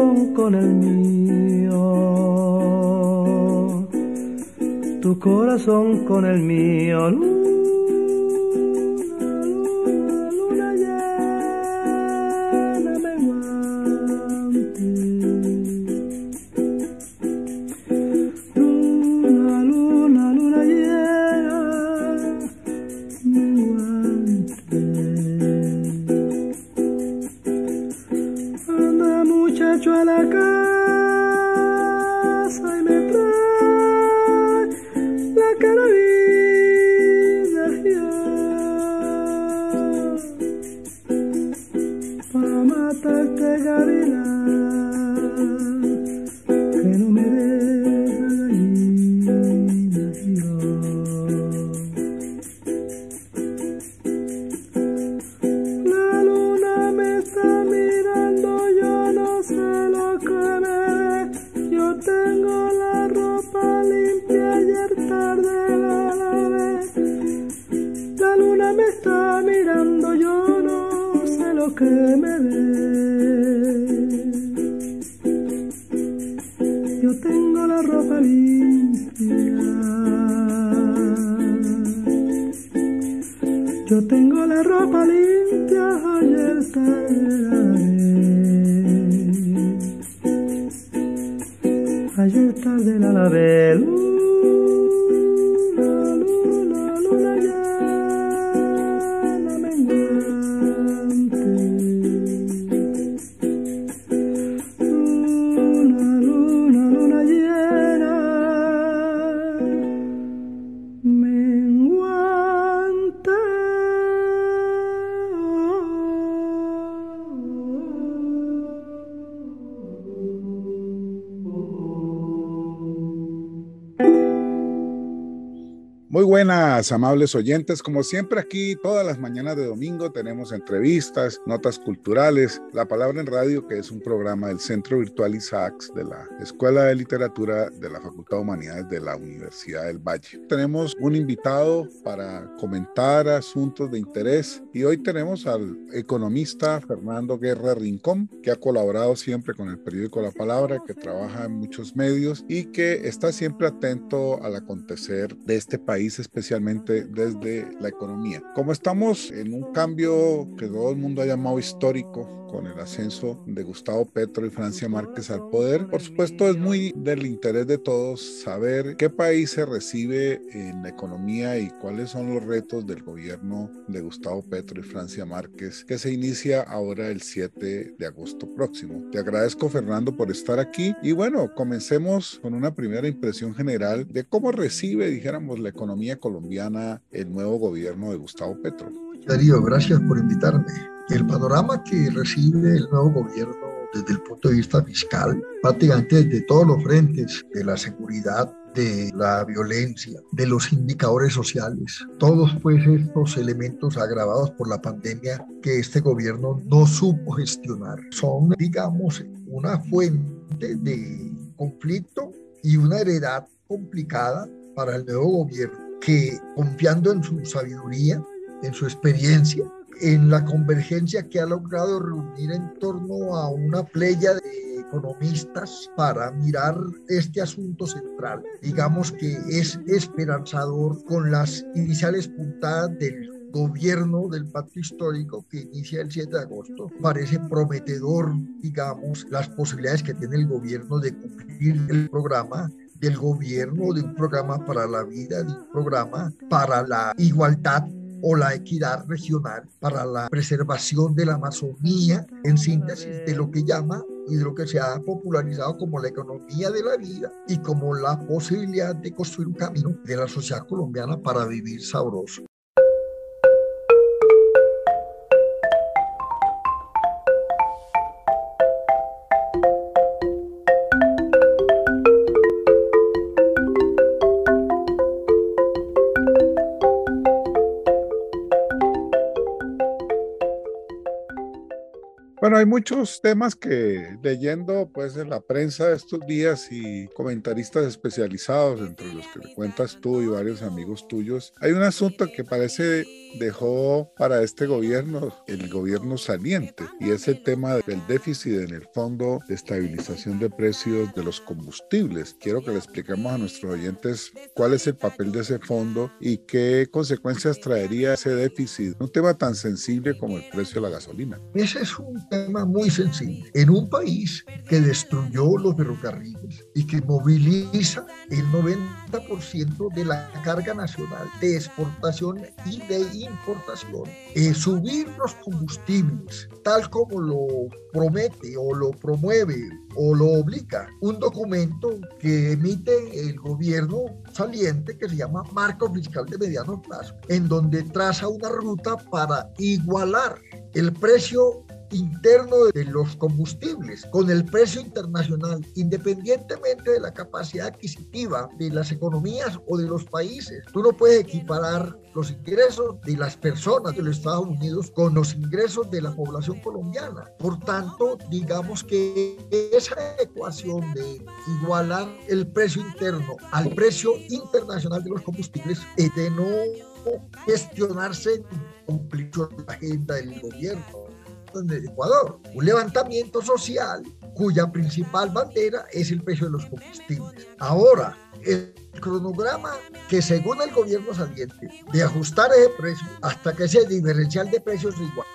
corazón con el mío. Tu corazón con el mío. mirando, yo no sé lo que me ve. Yo tengo la ropa limpia. Yo tengo la ropa limpia, ayer tarde la Ayer tarde la lavé. Buenas, amables oyentes. Como siempre aquí, todas las mañanas de domingo tenemos entrevistas, notas culturales, La Palabra en Radio, que es un programa del Centro Virtual Isaacs de la Escuela de Literatura de la Facultad de Humanidades de la Universidad del Valle. Tenemos un invitado para comentar asuntos de interés y hoy tenemos al economista Fernando Guerra Rincón, que ha colaborado siempre con el periódico La Palabra, que trabaja en muchos medios y que está siempre atento al acontecer de este país especialmente desde la economía. Como estamos en un cambio que todo el mundo ha llamado histórico, con el ascenso de Gustavo Petro y Francia Márquez al poder. Por supuesto, es muy del interés de todos saber qué país se recibe en la economía y cuáles son los retos del gobierno de Gustavo Petro y Francia Márquez, que se inicia ahora el 7 de agosto próximo. Te agradezco, Fernando, por estar aquí. Y bueno, comencemos con una primera impresión general de cómo recibe, dijéramos, la economía colombiana el nuevo gobierno de Gustavo Petro. Darío, gracias por invitarme. El panorama que recibe el nuevo gobierno desde el punto de vista fiscal, prácticamente desde todos los frentes de la seguridad, de la violencia, de los indicadores sociales, todos pues estos elementos agravados por la pandemia que este gobierno no supo gestionar. Son, digamos, una fuente de conflicto y una heredad complicada para el nuevo gobierno que confiando en su sabiduría, en su experiencia, en la convergencia que ha logrado reunir en torno a una playa de economistas para mirar este asunto central. Digamos que es esperanzador con las iniciales puntadas del gobierno del pacto histórico que inicia el 7 de agosto. Parece prometedor, digamos, las posibilidades que tiene el gobierno de cumplir el programa del gobierno, de un programa para la vida, de un programa para la igualdad o la equidad regional, para la preservación de la Amazonía, en síntesis de lo que llama y de lo que se ha popularizado como la economía de la vida y como la posibilidad de construir un camino de la sociedad colombiana para vivir sabroso. Bueno, hay muchos temas que leyendo pues en la prensa estos días y comentaristas especializados, entre los que le cuentas tú y varios amigos tuyos, hay un asunto que parece dejó para este gobierno el gobierno saliente y es el tema del déficit en el fondo de estabilización de precios de los combustibles. Quiero que le expliquemos a nuestros oyentes cuál es el papel de ese fondo y qué consecuencias traería ese déficit, un tema tan sensible como el precio de la gasolina. Ese es un tema muy sensible. En un país que destruyó los ferrocarriles y que moviliza el 90% de la carga nacional de exportación y de importación, eh, subir los combustibles, tal como lo promete o lo promueve o lo obliga un documento que emite el gobierno saliente que se llama Marco Fiscal de Mediano Plazo, en donde traza una ruta para igualar el precio interno de los combustibles con el precio internacional, independientemente de la capacidad adquisitiva de las economías o de los países. Tú no puedes equiparar los ingresos de las personas de los Estados Unidos con los ingresos de la población colombiana. Por tanto, digamos que esa ecuación de igualar el precio interno al precio internacional de los combustibles es de no gestionarse con la agenda del gobierno en el Ecuador, un levantamiento social cuya principal bandera es el precio de los combustibles. Ahora, el cronograma que según el gobierno saliente de ajustar ese precio hasta que ese diferencial de precios es igual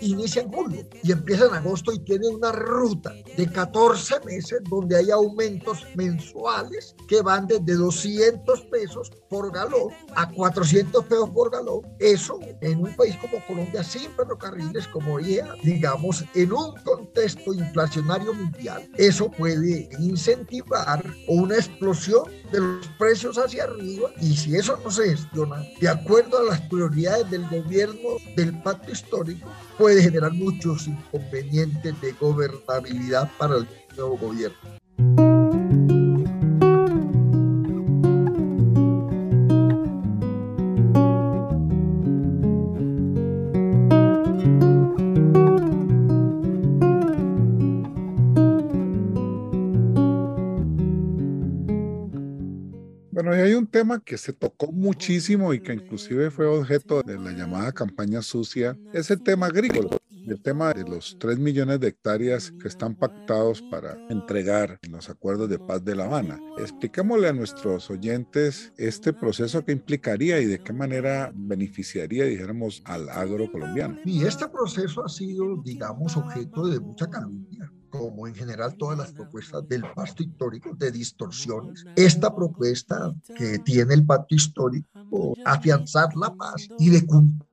inicia en julio y empieza en agosto y tiene una ruta de 14 meses donde hay aumentos mensuales que van desde 200 pesos por galón a 400 pesos por galón. Eso en un país como Colombia sin ferrocarriles, como ya digamos, en un contexto inflacionario mundial, eso puede incentivar una explosión de los precios hacia arriba y si eso no se gestiona de acuerdo a las prioridades del gobierno del pacto histórico, puede generar muchos inconvenientes de gobernabilidad para el nuevo gobierno. Tema que se tocó muchísimo y que inclusive fue objeto de la llamada campaña sucia es el tema agrícola, el tema de los 3 millones de hectáreas que están pactados para entregar en los acuerdos de paz de La Habana. Expliquémosle a nuestros oyentes este proceso que implicaría y de qué manera beneficiaría, dijéramos, al agro colombiano. Y este proceso ha sido, digamos, objeto de mucha calumnia como en general todas las propuestas del pacto histórico, de distorsiones. Esta propuesta que tiene el pacto histórico, afianzar la paz y de cumplir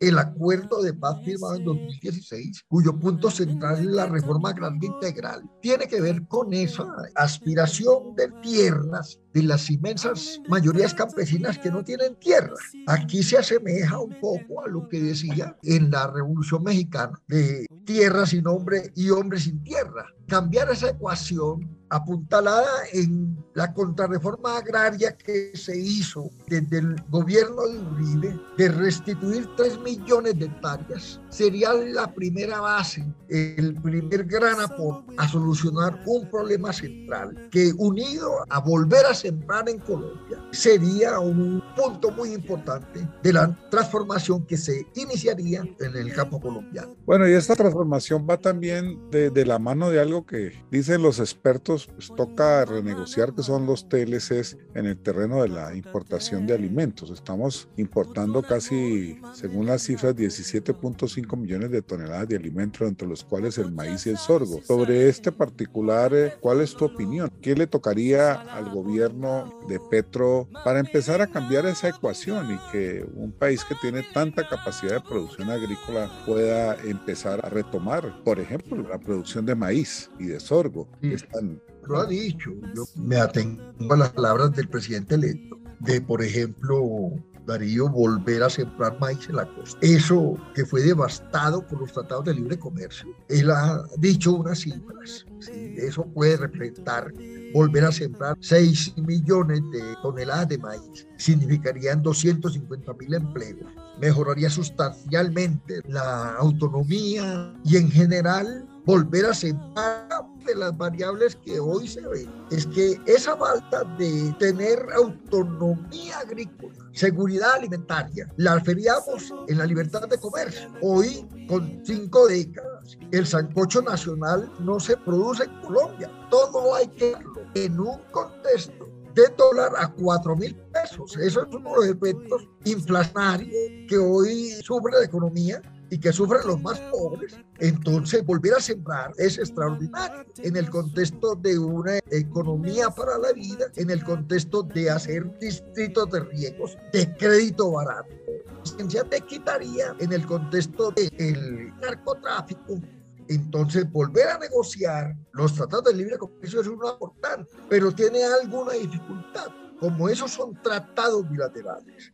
el acuerdo de paz firmado en 2016, cuyo punto central es la reforma agraria integral, tiene que ver con esa aspiración de tierras de las inmensas mayorías campesinas que no tienen tierra. Aquí se asemeja un poco a lo que decía en la Revolución Mexicana de tierra sin hombre y hombre sin tierra. cambiar esa ecuación apuntalada en la contrarreforma agraria que se hizo desde el gobierno de Uribe de restituir 3 millones de hectáreas sería la primera base, el primer gran aporte a solucionar un problema central que unido a volver a sembrar en Colombia sería un punto muy importante de la transformación que se iniciaría en el campo colombiano. Bueno, y esta transformación va también de, la mano de algo que dicen los expertos, pues toca renegociar que son los TLCs en el terreno de la importación de alimentos. Estamos importando casi, según las cifras, 17.5 millones de toneladas de alimentos, entre los cuales el maíz y el sorgo. Sobre este particular, eh, ¿cuál es tu opinión? ¿Qué le tocaría al gobierno de Petro para empezar a cambiar esa ecuación y que un país que tiene tanta capacidad de producción agrícola pueda empezar a retomar, por ejemplo, la producción de maíz y de sorgo, que están lo ha dicho. Yo me atengo a las palabras del presidente electo, de, por ejemplo, Darío volver a sembrar maíz en la costa. Eso que fue devastado por los tratados de libre comercio. Él ha dicho unas cifras. Eso puede representar volver a sembrar 6 millones de toneladas de maíz. Significarían 250 mil empleos. Mejoraría sustancialmente la autonomía y en general volver a sembrar de las variables que hoy se ven es que esa falta de tener autonomía agrícola, seguridad alimentaria, la feriamos en la libertad de comercio. Hoy, con cinco décadas, el sancocho nacional no se produce en Colombia. Todo hay que hacerlo en un contexto de dólar a cuatro mil pesos. Eso es uno de los efectos inflacionarios que hoy sufre la economía y que sufren los más pobres, entonces volver a sembrar es extraordinario en el contexto de una economía para la vida, en el contexto de hacer distritos de riegos de crédito barato. La te quitaría en el contexto del narcotráfico, entonces, volver a negociar los tratados de libre comercio es una importante, pero tiene alguna dificultad. Como esos son tratados bilaterales.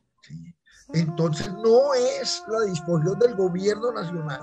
Entonces no es la disposición del gobierno nacional.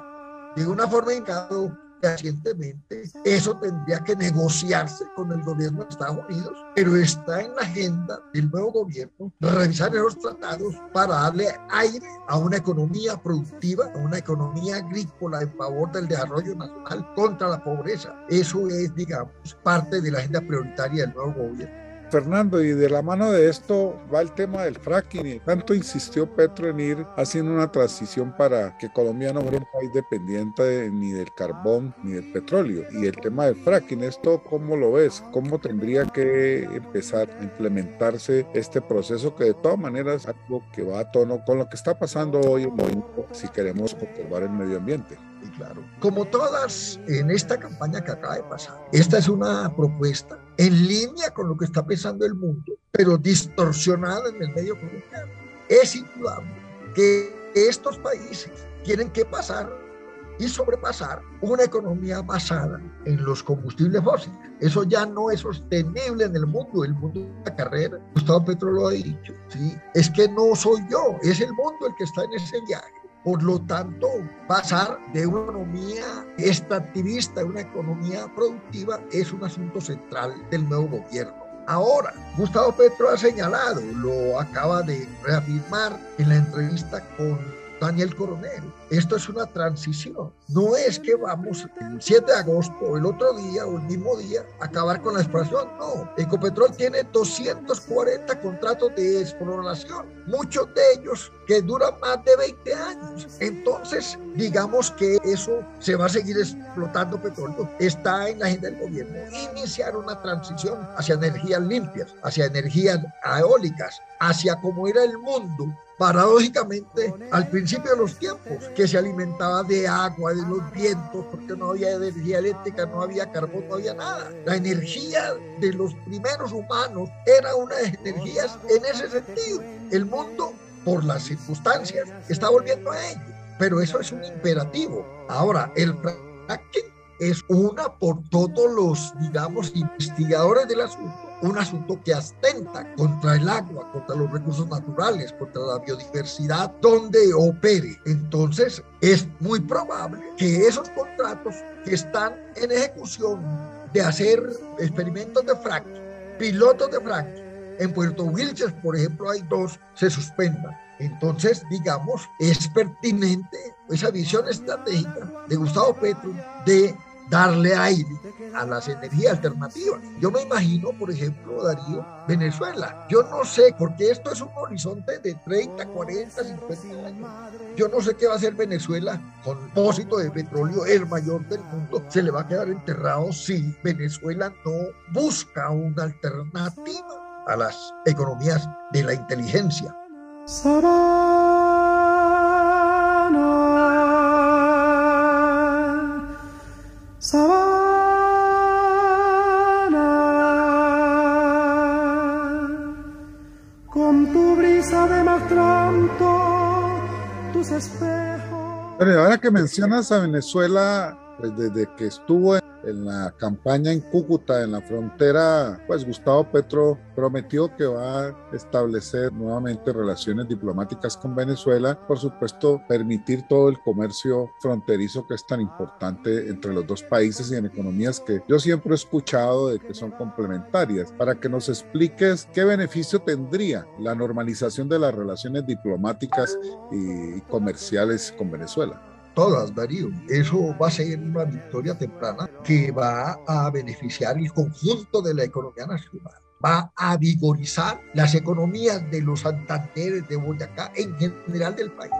De una forma indicado recientemente, eso tendría que negociarse con el gobierno de Estados Unidos, pero está en la agenda del nuevo gobierno revisar esos tratados para darle aire a una economía productiva, a una economía agrícola en favor del desarrollo nacional contra la pobreza. Eso es, digamos, parte de la agenda prioritaria del nuevo gobierno. Fernando, y de la mano de esto va el tema del fracking. Tanto insistió Petro en ir haciendo una transición para que Colombia no fuera un país dependiente ni del carbón ni del petróleo. Y el tema del fracking, ¿esto cómo lo ves? ¿Cómo tendría que empezar a implementarse este proceso que de todas maneras es algo que va a tono con lo que está pasando hoy en mundo si queremos conservar el medio ambiente? claro. Como todas en esta campaña que acaba de pasar, esta es una propuesta en línea con lo que está pensando el mundo, pero distorsionada en el medio colombiano. Es indudable que estos países tienen que pasar y sobrepasar una economía basada en los combustibles fósiles. Eso ya no es sostenible en el mundo, el mundo de la carrera. Gustavo Petro lo ha dicho, ¿sí? Es que no soy yo, es el mundo el que está en ese viaje. Por lo tanto, pasar de una economía extractivista a una economía productiva es un asunto central del nuevo gobierno. Ahora, Gustavo Petro ha señalado, lo acaba de reafirmar en la entrevista con Daniel Coronel. Esto es una transición. No es que vamos el 7 de agosto, el otro día o el mismo día, a acabar con la exploración. No. Ecopetrol tiene 240 contratos de exploración, muchos de ellos que duran más de 20 años. Entonces, digamos que eso se va a seguir explotando petróleo. Está en la agenda del gobierno. Iniciar una transición hacia energías limpias, hacia energías eólicas, hacia cómo era el mundo paradójicamente al principio de los tiempos, que se alimentaba de agua, de los vientos, porque no había energía eléctrica, no había carbón, no había nada. La energía de los primeros humanos era una de energías en ese sentido. El mundo, por las circunstancias, está volviendo a ello, pero eso es un imperativo. Ahora, el fracking es una por todos los, digamos, investigadores del asunto, un asunto que astenta contra el agua, contra los recursos naturales, contra la biodiversidad donde opere. Entonces, es muy probable que esos contratos que están en ejecución de hacer experimentos de fracking, pilotos de fracking, en Puerto Wilches, por ejemplo, hay dos, se suspendan. Entonces, digamos, es pertinente esa visión estratégica de Gustavo Petro de darle aire a las energías alternativas. Yo me imagino, por ejemplo, Darío, Venezuela. Yo no sé, porque esto es un horizonte de 30, 40, 50 años. Yo no sé qué va a hacer Venezuela con el depósito de petróleo, el mayor del mundo. Se le va a quedar enterrado si Venezuela no busca una alternativa a las economías de la inteligencia. con Pero ahora que mencionas a Venezuela, pues desde que estuvo en en la campaña en Cúcuta, en la frontera, pues Gustavo Petro prometió que va a establecer nuevamente relaciones diplomáticas con Venezuela, por supuesto, permitir todo el comercio fronterizo que es tan importante entre los dos países y en economías que yo siempre he escuchado de que son complementarias. Para que nos expliques qué beneficio tendría la normalización de las relaciones diplomáticas y comerciales con Venezuela todas, Darío. Eso va a ser una victoria temprana que va a beneficiar el conjunto de la economía nacional va a vigorizar las economías de los Santanderes, de Boyacá, en general del país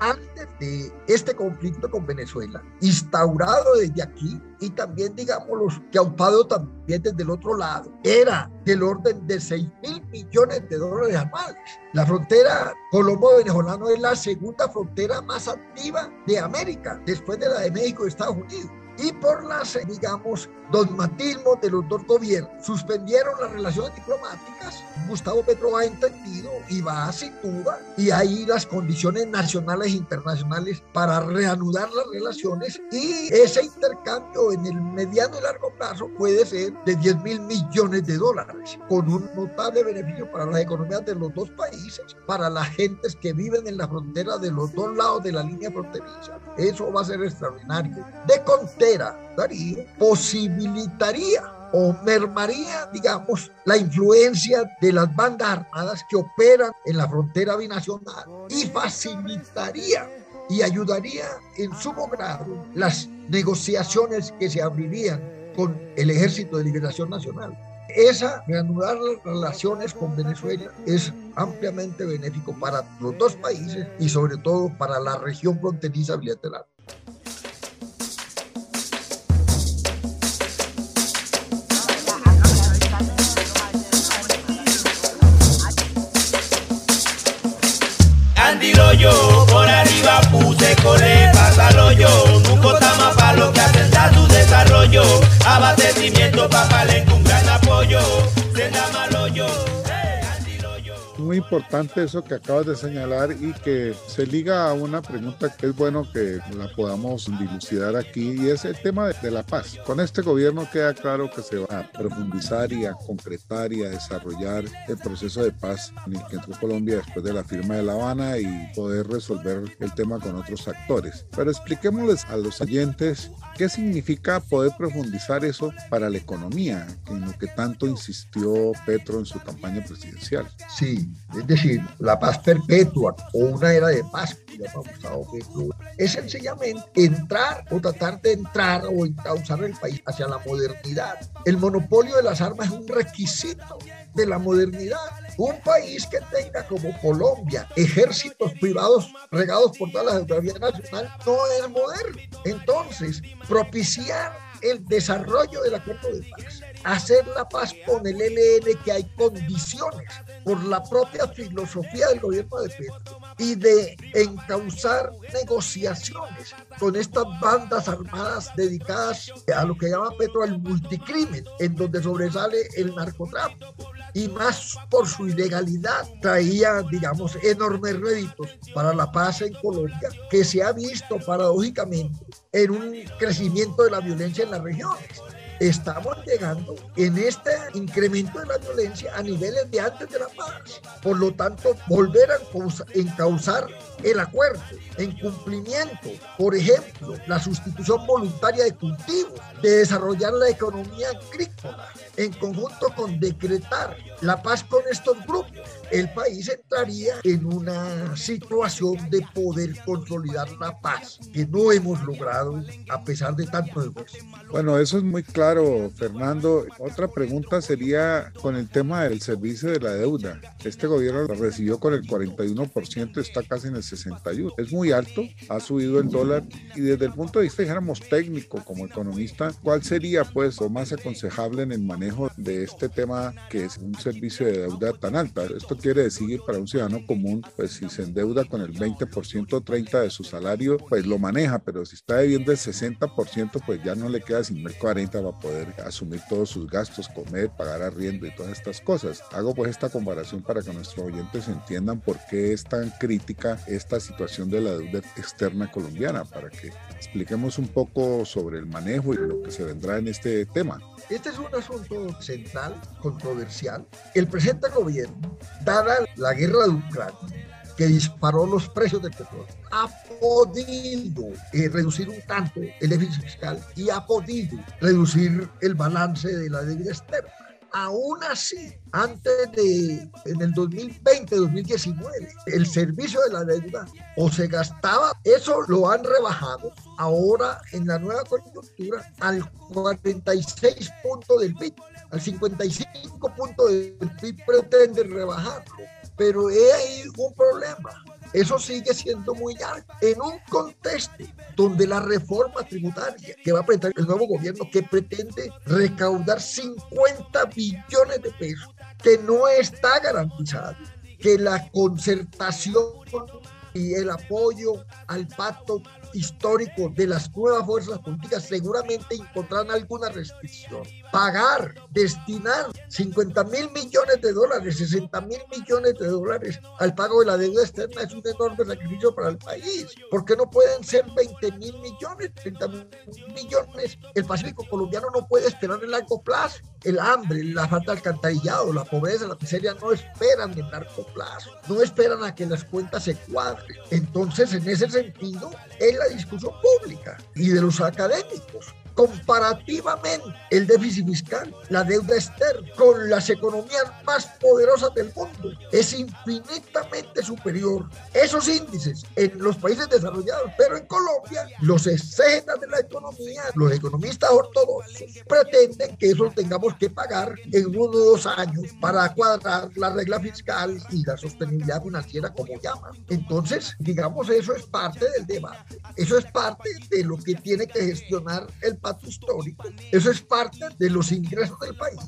antes de este conflicto con Venezuela, instaurado desde aquí y también, digamos, que aupado también desde el otro lado, era del orden de 6 mil millones de dólares anuales. La frontera colombo-venezolano es la segunda frontera más activa de América, después de la de México y Estados Unidos y por las, digamos, dogmatismos de los dos gobiernos. Suspendieron las relaciones diplomáticas. Gustavo Petro ha entendido y va a duda y ahí las condiciones nacionales e internacionales para reanudar las relaciones y ese intercambio en el mediano y largo plazo puede ser de 10 mil millones de dólares con un notable beneficio para las economías de los dos países, para las gentes que viven en la frontera de los dos lados de la línea fronteriza. Eso va a ser extraordinario. De Contera, Darío, posibilitaría o mermaría, digamos, la influencia de las bandas armadas que operan en la frontera binacional y facilitaría y ayudaría en sumo grado las negociaciones que se abrirían con el Ejército de Liberación Nacional. Esa reanudar las relaciones con Venezuela es ampliamente benéfico para los dos países y sobre todo para la región fronteriza bilateral. Yo, por arriba puse cole, pásalo yo, nunca más para lo que atenta tu desarrollo, abastecimiento para un gran apoyo, muy importante eso que acabas de señalar y que se liga a una pregunta que es bueno que la podamos dilucidar aquí y es el tema de, la paz. Con este gobierno queda claro que se va a profundizar y a concretar y a desarrollar el proceso de paz en el que entró Colombia después de la firma de La Habana y poder resolver el tema con otros actores. Pero expliquémosles a los oyentes ¿Qué significa poder profundizar eso para la economía, en lo que tanto insistió Petro en su campaña presidencial? Sí, es decir, la paz perpetua o una era de paz, Gustavo Petro, es sencillamente entrar o tratar de entrar o encauzar el país hacia la modernidad. El monopolio de las armas es un requisito de la modernidad. Un país que tenga como Colombia ejércitos privados regados por toda la geografía nacional no es moderno. Entonces, propiciar el desarrollo del acuerdo de paz, hacer la paz con el ELN que hay condiciones por la propia filosofía del gobierno de Petro y de encauzar negociaciones con estas bandas armadas dedicadas a lo que llama Petro el multicrimen, en donde sobresale el narcotráfico. Y más por su ilegalidad traía, digamos, enormes réditos para la paz en Colombia, que se ha visto paradójicamente en un crecimiento de la violencia en las regiones estamos llegando en este incremento de la violencia a niveles de antes de la paz. Por lo tanto, volver a encauzar el acuerdo en cumplimiento, por ejemplo, la sustitución voluntaria de cultivos, de desarrollar la economía agrícola, en conjunto con decretar la paz con estos grupos, el país entraría en una situación de poder consolidar la paz que no hemos logrado a pesar de tanto esfuerzo. Bueno, eso es muy claro, Fernando. Otra pregunta sería con el tema del servicio de la deuda. Este gobierno lo recibió con el 41%, está casi en el 61%. Es muy alto, ha subido el dólar y desde el punto de vista, dijéramos, técnico como economista, ¿cuál sería pues lo más aconsejable en el manejo de este tema que es un servicio de deuda tan alta? Esto quiere decir para un ciudadano común, pues si se endeuda con el 20% o 30% de su salario, pues lo maneja, pero si está debiendo el 60%, pues ya no le queda sin el 40% para poder asumir todos sus gastos, comer, pagar arriendo y todas estas cosas. Hago pues esta comparación para que nuestros oyentes entiendan por qué es tan crítica esta situación de la deuda externa colombiana, para que expliquemos un poco sobre el manejo y lo que se vendrá en este tema. Este es un asunto central, controversial. El presente gobierno, dada la guerra de Ucrania, que disparó los precios del petróleo, ha podido eh, reducir un tanto el déficit fiscal y ha podido reducir el balance de la deuda externa aún así, antes de, en el 2020-2019, el servicio de la deuda o se gastaba, eso lo han rebajado ahora en la nueva coyuntura al 46 puntos del PIB, al 55 puntos del PIB pretende rebajarlo, pero hay un problema eso sigue siendo muy alto. En un contexto donde la reforma tributaria que va a presentar el nuevo gobierno, que pretende recaudar 50 billones de pesos, que no está garantizado, que la concertación y el apoyo al pacto histórico de las nuevas fuerzas políticas seguramente encontrarán alguna restricción. Pagar, destinar 50 mil millones de dólares, 60 mil millones de dólares al pago de la deuda externa es un enorme sacrificio para el país. ¿Por qué no pueden ser 20 mil millones, 30 mil millones? El Pacífico colombiano no puede esperar en largo plazo. El hambre, la falta de alcantarillado, la pobreza, la miseria no esperan en largo plazo. No esperan a que las cuentas se cuadren. Entonces, en ese sentido, el la discusión pública y de los académicos comparativamente el déficit fiscal, la deuda externa, con las economías más poderosas del mundo, es infinitamente superior. Esos índices en los países desarrollados, pero en Colombia, los exegetas de la economía, los economistas ortodoxos, pretenden que eso tengamos que pagar en uno o dos años para cuadrar la regla fiscal y la sostenibilidad financiera, como llaman. Entonces, digamos, eso es parte del debate. Eso es parte de lo que tiene que gestionar el país histórico. Eso es parte de los ingresos del país.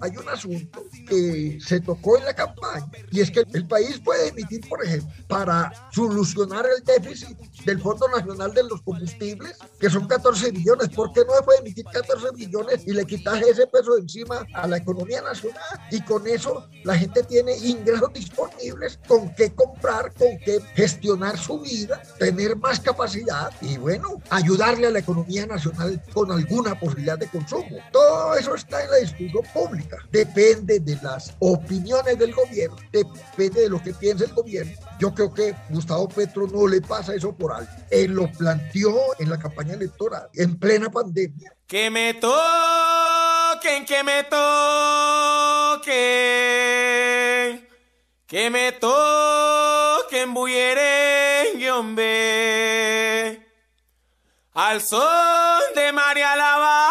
Hay un asunto que se tocó en la campaña y es que el país puede emitir, por ejemplo, para solucionar el déficit del Fondo Nacional de los Combustibles, que son 14 billones. ¿Por qué no se puede emitir 14 billones y le quitas ese peso encima a la economía nacional? Y con eso la gente tiene ingresos disponibles con qué comprar, con qué gestionar su vida, tener más capacidad y bueno, ayudarle a la economía nacional con alguna posibilidad de consumo. Todo eso está en la discusión pública. Depende de las opiniones del gobierno, depende de lo que piense el gobierno. Yo creo que Gustavo Petro no le pasa eso por alto. Él lo planteó en la campaña electoral, en plena pandemia. Que me toquen, que me toquen, que me toquen, y hombre al sol María Lava.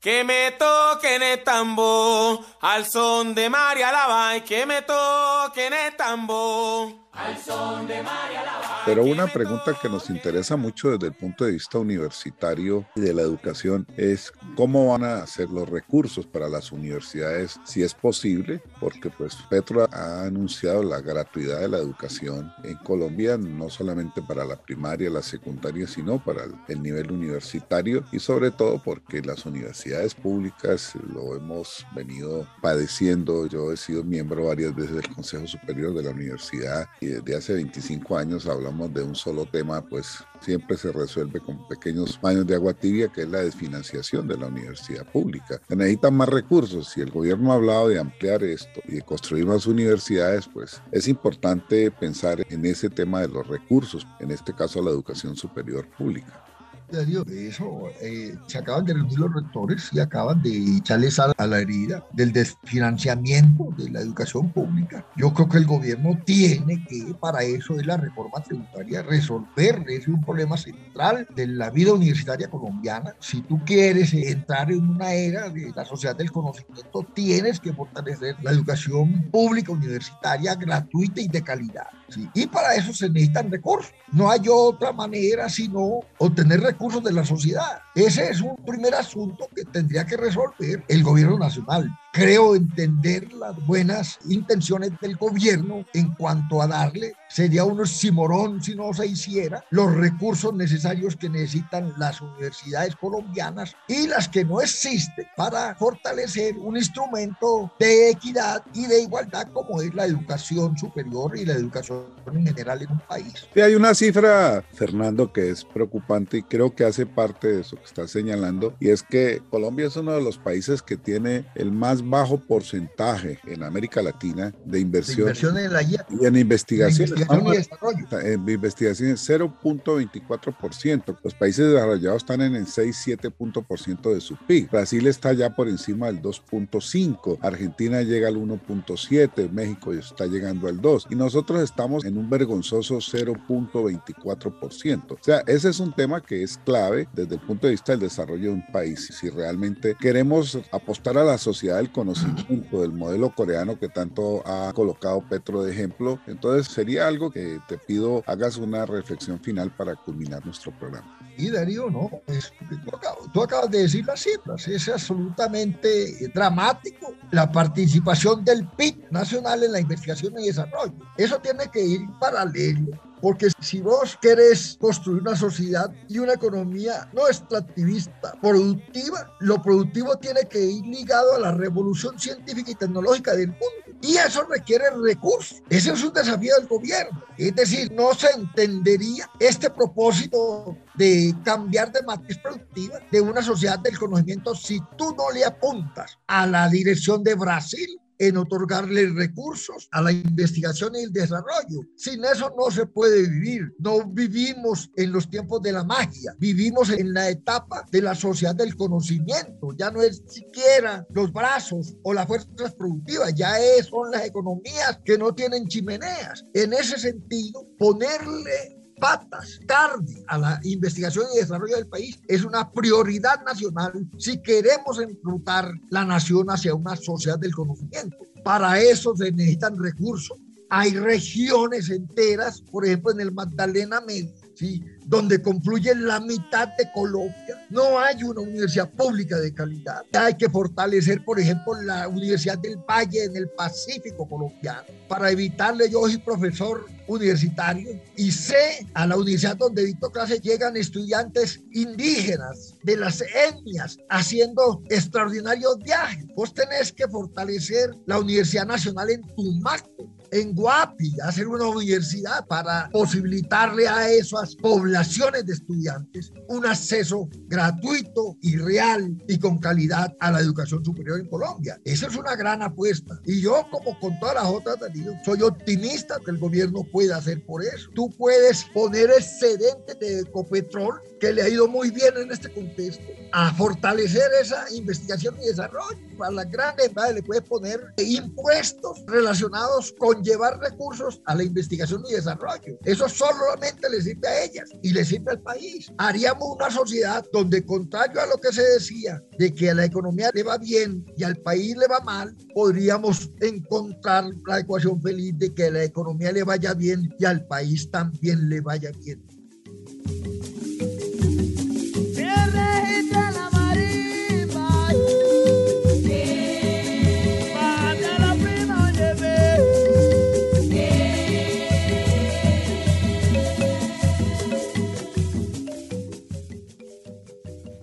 Que me toquen el tambor al son de María Lava y que me toquen el tambor al son de María Lava. Pero una pregunta que nos interesa mucho desde el punto de vista universitario y de la educación es cómo van a ser los recursos para las universidades, si es posible, porque pues Petro ha anunciado la gratuidad de la educación en Colombia, no solamente para la primaria, la secundaria, sino para el nivel universitario y sobre todo porque las universidades públicas lo hemos venido padeciendo. Yo he sido miembro varias veces del Consejo Superior de la Universidad y desde hace 25 años hablamos de un solo tema, pues siempre se resuelve con pequeños baños de agua tibia, que es la desfinanciación de la universidad pública. Se necesitan más recursos. Si el gobierno ha hablado de ampliar esto y de construir más universidades, pues es importante pensar en ese tema de los recursos, en este caso la educación superior pública. Darío, eso, eh, se acaban de reunir los rectores y acaban de echarle sal a la herida del desfinanciamiento de la educación pública. Yo creo que el gobierno tiene que, para eso es la reforma tributaria, resolver, ese es un problema central de la vida universitaria colombiana. Si tú quieres entrar en una era de la sociedad del conocimiento, tienes que fortalecer la educación pública universitaria gratuita y de calidad. Y para eso se necesitan recursos. No hay otra manera sino obtener recursos de la sociedad. Ese es un primer asunto que tendría que resolver el gobierno nacional creo entender las buenas intenciones del gobierno en cuanto a darle, sería un simorón si no se hiciera, los recursos necesarios que necesitan las universidades colombianas y las que no existen para fortalecer un instrumento de equidad y de igualdad como es la educación superior y la educación en general en un país. Y hay una cifra, Fernando, que es preocupante y creo que hace parte de eso que está señalando, y es que Colombia es uno de los países que tiene el más bajo porcentaje en América Latina de inversión, en la y en investigación. investigación y desarrollo. En investigación es 0.24%. Los países desarrollados están en el 6-7% de su PIB. Brasil está ya por encima del 2.5%. Argentina llega al 1.7%. México está llegando al 2%. Y nosotros estamos en un vergonzoso 0.24%. O sea, ese es un tema que es clave desde el punto de vista del desarrollo de un país. Si realmente queremos apostar a la sociedad del conocimiento del modelo coreano que tanto ha colocado Petro de ejemplo. Entonces sería algo que te pido hagas una reflexión final para culminar nuestro programa. Y Darío, no, es, tú, acabas, tú acabas de decir las cifras, es absolutamente dramático la participación del PIB nacional en la investigación y desarrollo. Eso tiene que ir paralelo porque si vos querés construir una sociedad y una economía no extractivista, productiva, lo productivo tiene que ir ligado a la revolución científica y tecnológica del mundo. Y eso requiere recursos. Ese es un desafío del gobierno. Es decir, no se entendería este propósito de cambiar de matriz productiva de una sociedad del conocimiento si tú no le apuntas a la dirección de Brasil en otorgarle recursos a la investigación y el desarrollo. Sin eso no se puede vivir. No vivimos en los tiempos de la magia, vivimos en la etapa de la sociedad del conocimiento. Ya no es siquiera los brazos o las fuerzas productivas, ya es, son las economías que no tienen chimeneas. En ese sentido, ponerle patas tarde a la investigación y desarrollo del país es una prioridad nacional si queremos enrutar la nación hacia una sociedad del conocimiento. Para eso se necesitan recursos. Hay regiones enteras, por ejemplo en el Magdalena Medio, ¿sí? donde confluye la mitad de Colombia. No hay una universidad pública de calidad. Hay que fortalecer, por ejemplo, la Universidad del Valle en el Pacífico colombiano. Para evitarle, yo soy profesor universitario y sé a la universidad donde dicto clase llegan estudiantes indígenas de las etnias haciendo extraordinarios viajes. Vos tenés que fortalecer la Universidad Nacional en Tumaco en Guapi, hacer una universidad para posibilitarle a esas poblaciones de estudiantes un acceso gratuito y real y con calidad a la educación superior en Colombia. Esa es una gran apuesta. Y yo, como con todas las otras, soy optimista que el gobierno pueda hacer por eso. Tú puedes poner excedente de Ecopetrol, que le ha ido muy bien en este contexto, a fortalecer esa investigación y desarrollo. Para las grandes empresas le puedes poner impuestos relacionados con llevar recursos a la investigación y desarrollo. Eso solamente le sirve a ellas y le sirve al país. Haríamos una sociedad donde, contrario a lo que se decía, de que a la economía le va bien y al país le va mal, podríamos encontrar la ecuación feliz de que a la economía le vaya bien y al país también le vaya bien.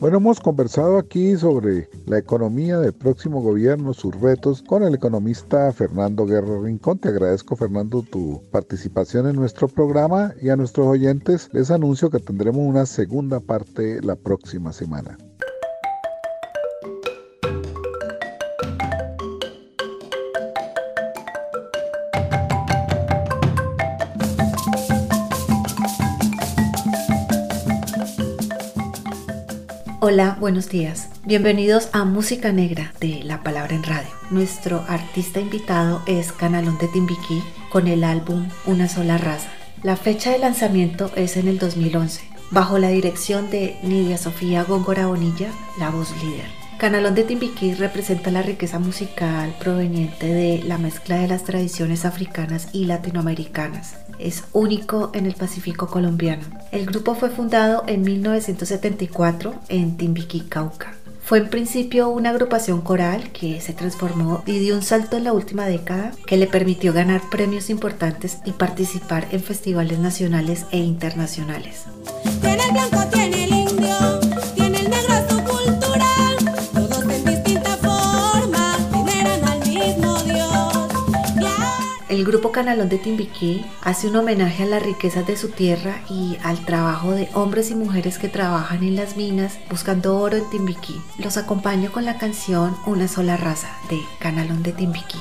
Bueno, hemos conversado aquí sobre la economía del próximo gobierno, sus retos, con el economista Fernando Guerra Rincón. Te agradezco, Fernando, tu participación en nuestro programa y a nuestros oyentes les anuncio que tendremos una segunda parte la próxima semana. Hola, buenos días. Bienvenidos a Música Negra de La Palabra en Radio. Nuestro artista invitado es Canalón de Timbiquí con el álbum Una sola raza. La fecha de lanzamiento es en el 2011, bajo la dirección de Nidia Sofía Góngora Bonilla, la voz líder. Canalón de Timbiquí representa la riqueza musical proveniente de la mezcla de las tradiciones africanas y latinoamericanas. Es único en el Pacífico colombiano. El grupo fue fundado en 1974 en Timbiquí, Cauca. Fue en principio una agrupación coral que se transformó y dio un salto en la última década que le permitió ganar premios importantes y participar en festivales nacionales e internacionales. El grupo Canalón de Timbiquí hace un homenaje a las riquezas de su tierra y al trabajo de hombres y mujeres que trabajan en las minas buscando oro en Timbiquí. Los acompaño con la canción Una sola raza de Canalón de Timbiquí.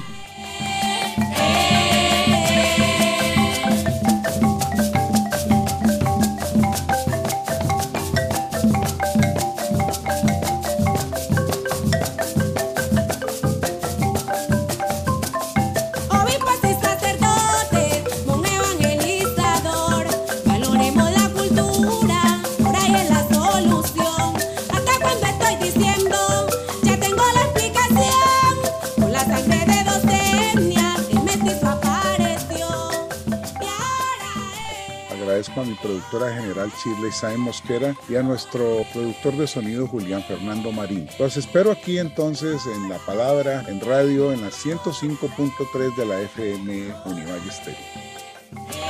Shirley Sain Mosquera y a nuestro productor de sonido Julián Fernando Marín. Los espero aquí entonces en La Palabra, en radio, en la 105.3 de la FM Univalle Stereo.